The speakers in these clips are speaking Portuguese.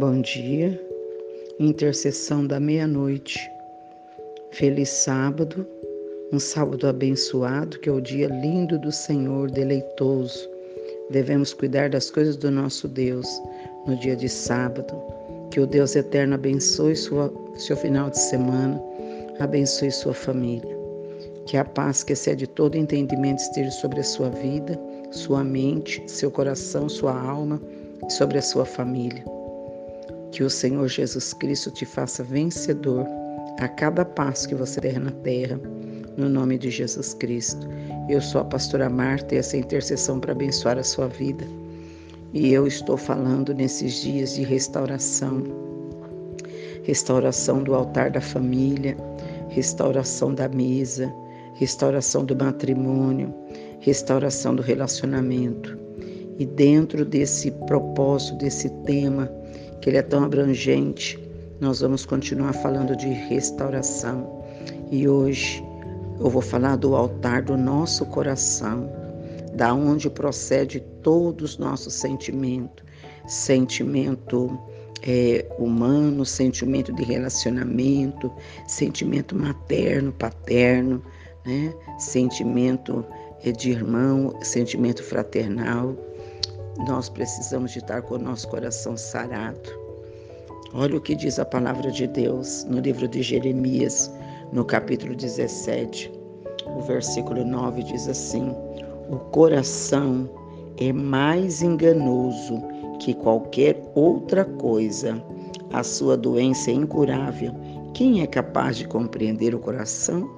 Bom dia, intercessão da meia-noite. Feliz sábado, um sábado abençoado, que é o dia lindo do Senhor, deleitoso. Devemos cuidar das coisas do nosso Deus no dia de sábado. Que o Deus eterno abençoe sua, seu final de semana, abençoe sua família. Que a paz que excede todo entendimento esteja sobre a sua vida, sua mente, seu coração, sua alma e sobre a sua família. Que o Senhor Jesus Cristo te faça vencedor a cada passo que você der na terra, no nome de Jesus Cristo. Eu sou a pastora Marta e essa é intercessão para abençoar a sua vida. E eu estou falando nesses dias de restauração. Restauração do altar da família, restauração da mesa, restauração do matrimônio, restauração do relacionamento. E dentro desse propósito, desse tema, que ele é tão abrangente, nós vamos continuar falando de restauração. E hoje eu vou falar do altar do nosso coração, da onde procede todos os nossos sentimentos, sentimento é, humano, sentimento de relacionamento, sentimento materno, paterno, né? sentimento é, de irmão, sentimento fraternal. Nós precisamos de estar com o nosso coração sarado. Olha o que diz a palavra de Deus no livro de Jeremias, no capítulo 17. O versículo 9 diz assim: O coração é mais enganoso que qualquer outra coisa. A sua doença é incurável. Quem é capaz de compreender o coração?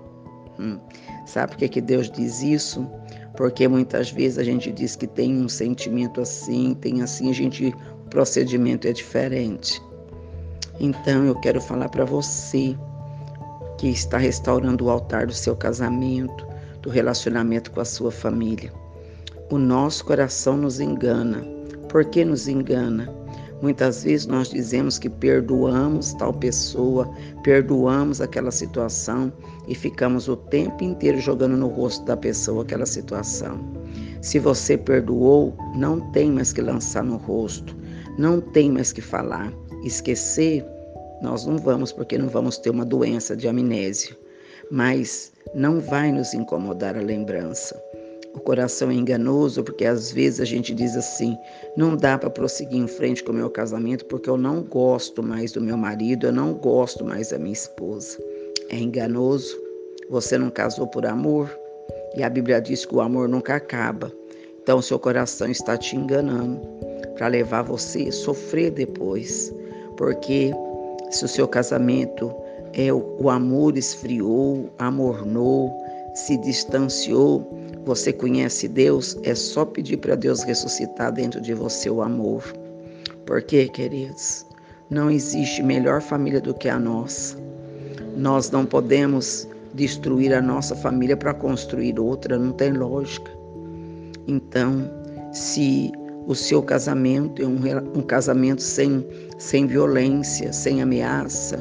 Hum. Sabe por que, que Deus diz isso? porque muitas vezes a gente diz que tem um sentimento assim, tem assim, a gente, o procedimento é diferente. Então eu quero falar para você que está restaurando o altar do seu casamento, do relacionamento com a sua família. O nosso coração nos engana. Por que nos engana? Muitas vezes nós dizemos que perdoamos tal pessoa, perdoamos aquela situação e ficamos o tempo inteiro jogando no rosto da pessoa aquela situação. Se você perdoou, não tem mais que lançar no rosto, não tem mais que falar. Esquecer, nós não vamos, porque não vamos ter uma doença de amnésia, mas não vai nos incomodar a lembrança. O coração é enganoso porque às vezes a gente diz assim: não dá para prosseguir em frente com o meu casamento porque eu não gosto mais do meu marido, eu não gosto mais da minha esposa. É enganoso. Você não casou por amor e a Bíblia diz que o amor nunca acaba. Então seu coração está te enganando para levar você a sofrer depois, porque se o seu casamento é o amor esfriou, amornou, se distanciou, você conhece Deus, é só pedir para Deus ressuscitar dentro de você o amor. Porque, queridos, não existe melhor família do que a nossa. Nós não podemos destruir a nossa família para construir outra, não tem lógica. Então, se o seu casamento é um, um casamento sem, sem violência, sem ameaça,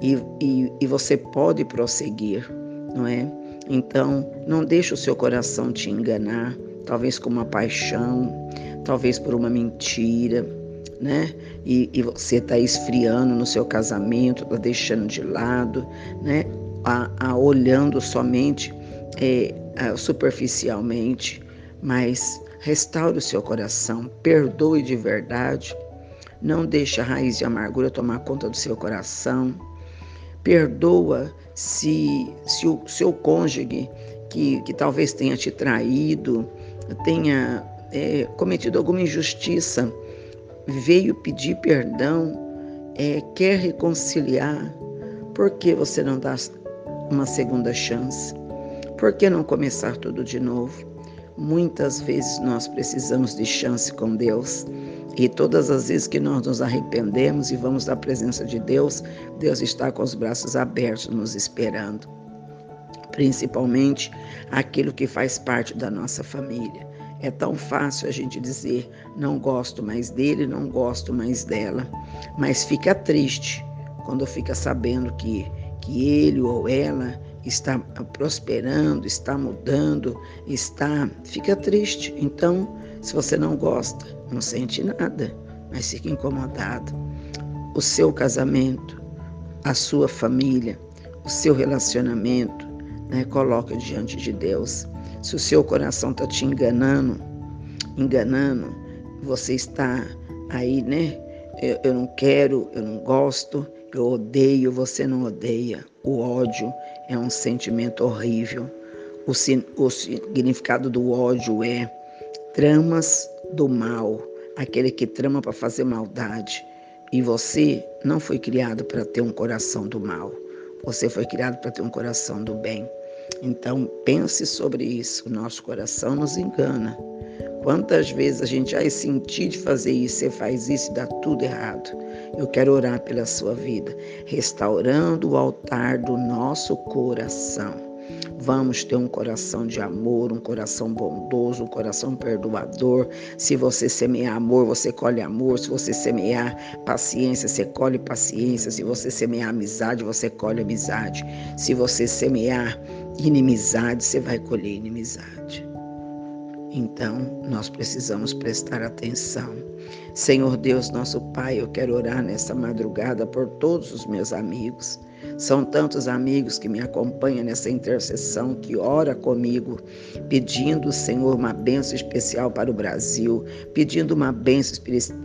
e, e, e você pode prosseguir, não é? Então, não deixe o seu coração te enganar, talvez com uma paixão, talvez por uma mentira, né? E, e você está esfriando no seu casamento, está deixando de lado, né? A, a olhando somente é, a, superficialmente, mas restaure o seu coração, perdoe de verdade, não deixe a raiz de amargura tomar conta do seu coração, perdoa se, se o seu cônjuge, que, que talvez tenha te traído, tenha é, cometido alguma injustiça, veio pedir perdão, é, quer reconciliar, por que você não dá uma segunda chance? Por que não começar tudo de novo? Muitas vezes nós precisamos de chance com Deus. E todas as vezes que nós nos arrependemos e vamos à presença de Deus, Deus está com os braços abertos nos esperando. Principalmente aquilo que faz parte da nossa família. É tão fácil a gente dizer: não gosto mais dele, não gosto mais dela. Mas fica triste quando fica sabendo que, que ele ou ela está prosperando, está mudando, está. Fica triste. Então, se você não gosta, não sente nada, mas fica incomodado. o seu casamento, a sua família, o seu relacionamento, né? coloca diante de Deus. Se o seu coração está te enganando, enganando, você está aí, né? Eu, eu não quero, eu não gosto, eu odeio, você não odeia. O ódio é um sentimento horrível. O, o significado do ódio é tramas do mal, aquele que trama para fazer maldade. E você não foi criado para ter um coração do mal. Você foi criado para ter um coração do bem. Então pense sobre isso. Nosso coração nos engana. Quantas vezes a gente já sentir de fazer isso, você faz isso e dá tudo errado. Eu quero orar pela sua vida, restaurando o altar do nosso coração. Vamos ter um coração de amor, um coração bondoso, um coração perdoador. Se você semear amor, você colhe amor. Se você semear paciência, você colhe paciência. Se você semear amizade, você colhe amizade. Se você semear inimizade, você vai colher inimizade. Então, nós precisamos prestar atenção. Senhor Deus, nosso Pai, eu quero orar nesta madrugada por todos os meus amigos são tantos amigos que me acompanham nessa intercessão, que ora comigo, pedindo, Senhor, uma bênção especial para o Brasil, pedindo uma bênção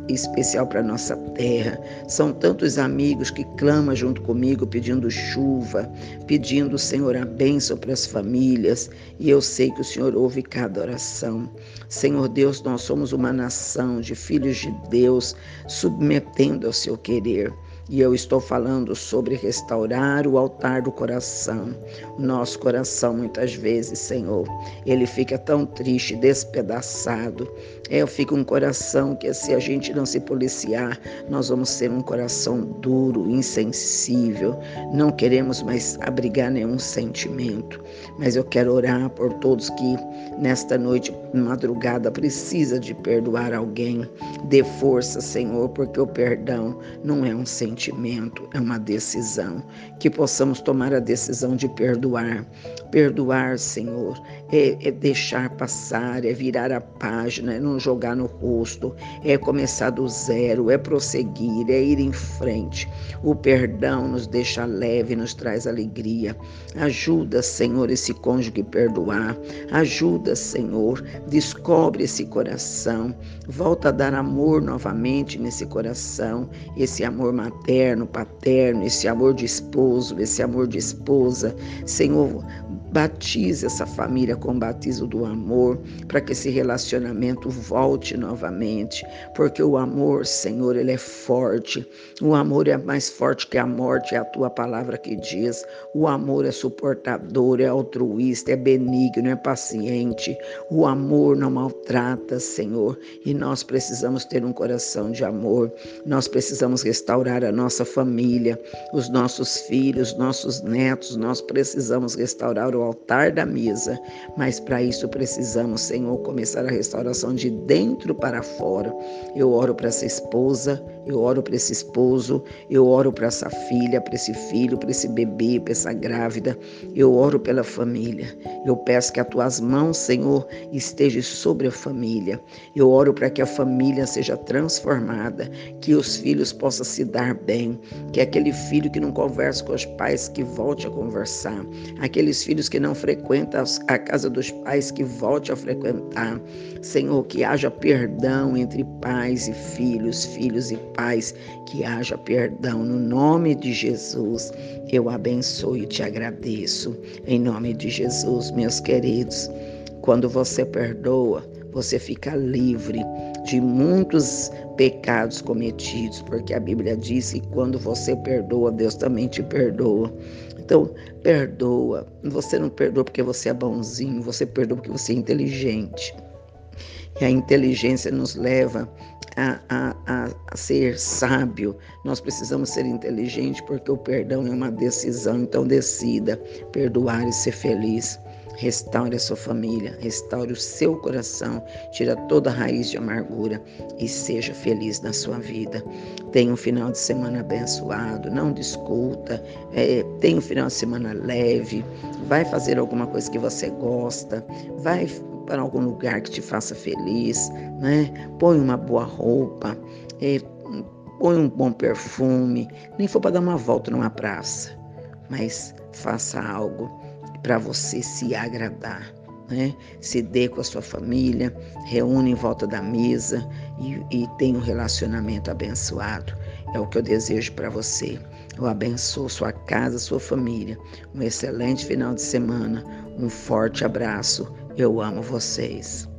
especial para a nossa terra. São tantos amigos que clamam junto comigo, pedindo chuva, pedindo, Senhor, a bênção para as famílias. E eu sei que o Senhor ouve cada oração. Senhor Deus, nós somos uma nação de filhos de Deus, submetendo ao seu querer. E eu estou falando sobre restaurar o altar do coração. Nosso coração, muitas vezes, Senhor, ele fica tão triste, despedaçado. É, fico um coração que, se a gente não se policiar, nós vamos ser um coração duro, insensível. Não queremos mais abrigar nenhum sentimento. Mas eu quero orar por todos que, nesta noite, madrugada, precisa de perdoar alguém. Dê força, Senhor, porque o perdão não é um sentimento sentimento, é uma decisão. Que possamos tomar a decisão de perdoar. Perdoar, Senhor, é, é deixar passar, é virar a página, é não jogar no rosto, é começar do zero, é prosseguir, é ir em frente. O perdão nos deixa leve, nos traz alegria. Ajuda, Senhor, esse cônjuge perdoar. Ajuda, Senhor, descobre esse coração. Volta a dar amor novamente nesse coração, esse amor materno materno, paterno, esse amor de esposo, esse amor de esposa. Senhor, Batize essa família com o batismo do amor, para que esse relacionamento volte novamente, porque o amor, Senhor, ele é forte. O amor é mais forte que a morte, é a tua palavra que diz. O amor é suportador, é altruísta, é benigno, é paciente. O amor não maltrata, Senhor, e nós precisamos ter um coração de amor. Nós precisamos restaurar a nossa família, os nossos filhos, nossos netos, nós precisamos restaurar o altar da mesa, mas para isso precisamos, Senhor, começar a restauração de dentro para fora. Eu oro para essa esposa, eu oro para esse esposo, eu oro para essa filha, para esse filho, para esse bebê, para essa grávida. Eu oro pela família. Eu peço que as tuas mãos, Senhor, estejam sobre a família. Eu oro para que a família seja transformada, que os filhos possam se dar bem, que aquele filho que não conversa com os pais que volte a conversar, aqueles filhos que não frequenta a casa dos pais, que volte a frequentar. Senhor, que haja perdão entre pais e filhos, filhos e pais, que haja perdão. No nome de Jesus, eu abençoo e te agradeço. Em nome de Jesus, meus queridos, quando você perdoa, você fica livre de muitos pecados cometidos, porque a Bíblia diz que quando você perdoa, Deus também te perdoa. Então, perdoa. Você não perdoa porque você é bonzinho, você perdoa porque você é inteligente. E a inteligência nos leva a, a, a, ser sábio. Nós precisamos ser inteligentes porque o perdão é uma decisão. Então, decida perdoar e ser feliz. Restaure a sua família, restaure o seu coração, tira toda a raiz de amargura e seja feliz na sua vida. Tenha um final de semana abençoado, não discuta, é, tenha um final de semana leve, vai fazer alguma coisa que você gosta, vai para algum lugar que te faça feliz, né? Põe uma boa roupa, é, põe um bom perfume, nem for para dar uma volta numa praça, mas faça algo para você se agradar. Né? Se dê com a sua família, reúne em volta da mesa e, e tenha um relacionamento abençoado. É o que eu desejo para você. Eu abençoo sua casa, sua família. Um excelente final de semana. Um forte abraço. Eu amo vocês.